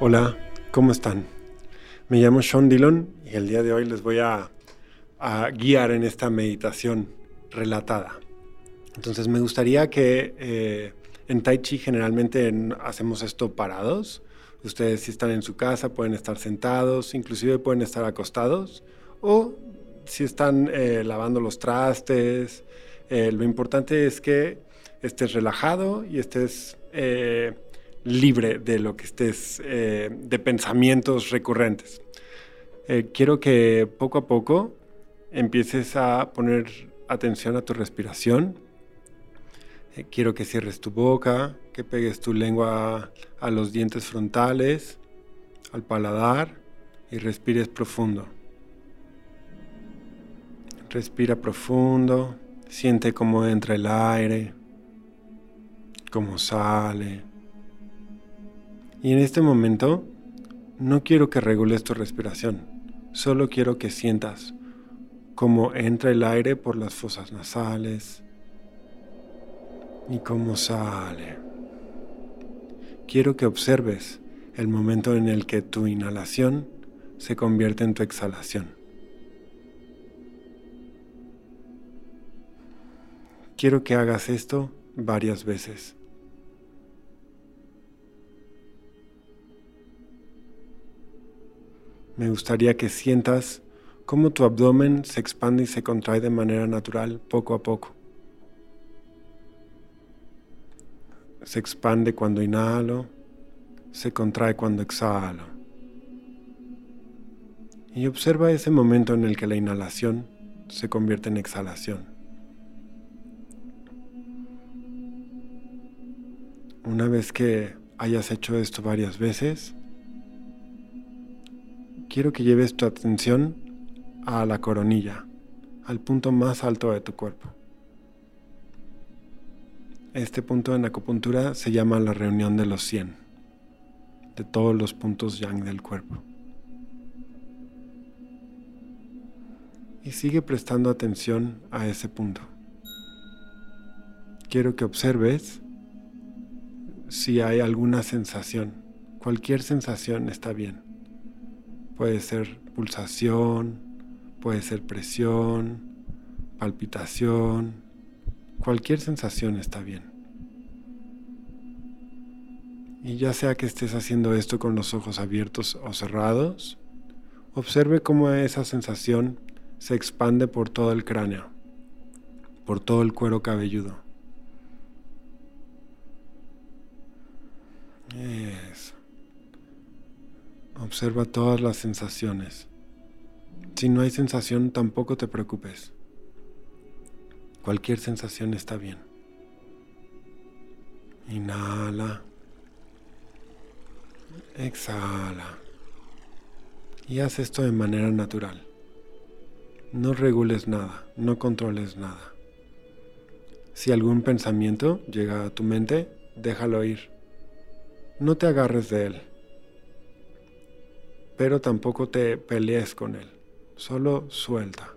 Hola, ¿cómo están? Me llamo Sean Dillon y el día de hoy les voy a, guiar en esta meditación relatada. Entonces me gustaría que eh, en Tai Chi generalmente hacemos esto parados. Ustedes si están en su casa pueden estar sentados, inclusive pueden estar acostados o si están eh, lavando los trastes. Eh, lo importante es que estés relajado y estés libre de lo que estés, eh, de pensamientos recurrentes. Eh, quiero que poco a poco empieces a poner atención a tu respiración. Eh, quiero que cierres tu boca, que pegues tu lengua a los dientes frontales, al paladar y respires profundo. Respira profundo, siente cómo entra el aire, cómo sale. Y en este momento no quiero que regules tu respiración, solo quiero que sientas cómo entra el aire por las fosas nasales y cómo sale. Quiero que observes el momento en el que tu inhalación se convierte en tu exhalación. Quiero que hagas esto varias veces. Me gustaría que sientas cómo tu abdomen se expande y se contrae de manera natural poco a poco. Se expande cuando inhalo, se contrae cuando exhalo. Y observa ese momento en el que la inhalación se convierte en exhalación. Una vez que hayas hecho esto varias veces, quiero que lleves tu atención a la coronilla, al punto más alto de tu cuerpo. Este punto en acupuntura se llama la reunión de los 100, de todos los puntos yang del cuerpo. Y sigue prestando atención a ese punto. Quiero que observes si hay alguna sensación. Cualquier sensación está bien. Puede ser pulsación, puede ser presión, palpitación, cualquier sensación está bien. Y ya sea que estés haciendo esto con los ojos abiertos o cerrados, observe cómo esa sensación se expande por todo el cráneo, por todo el cuero cabelludo. Observa todas las sensaciones. Si no hay sensación, tampoco te preocupes. Cualquier sensación está bien. Inhala. Exhala. Y haz esto de manera natural. No regules nada, no controles nada. Si algún pensamiento llega a tu mente, déjalo ir. No te agarres de él pero tampoco te pelees con él, solo suelta.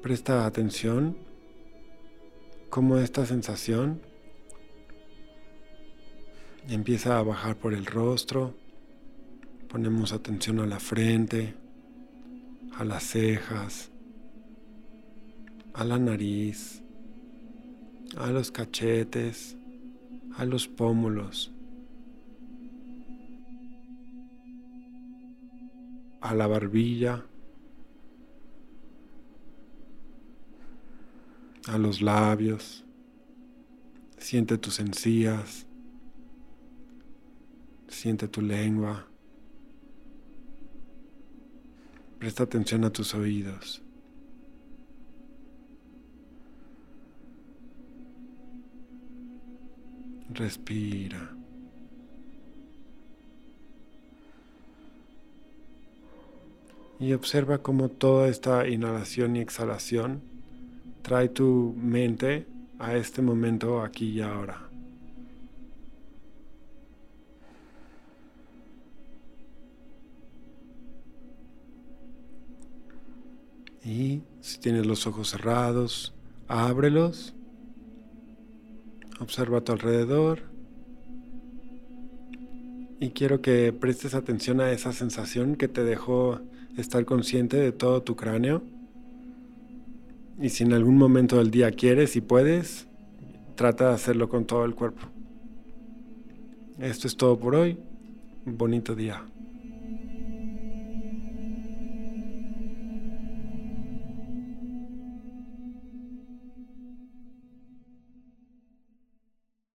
Presta atención cómo esta sensación empieza a bajar por el rostro. Ponemos atención a la frente, a las cejas, a la nariz, a los cachetes, a los pómulos, a la barbilla, a los labios. Siente tus encías, siente tu lengua. Presta atención a tus oídos. Respira. Y observa cómo toda esta inhalación y exhalación trae tu mente a este momento aquí y ahora. Y si tienes los ojos cerrados, ábrelos Observa a tu alrededor. Y quiero que prestes atención a esa sensación que te dejó estar consciente de todo tu cráneo. Y si en algún momento del día quieres y puedes, trata de hacerlo con todo el cuerpo. Esto es todo por hoy. Bonito día.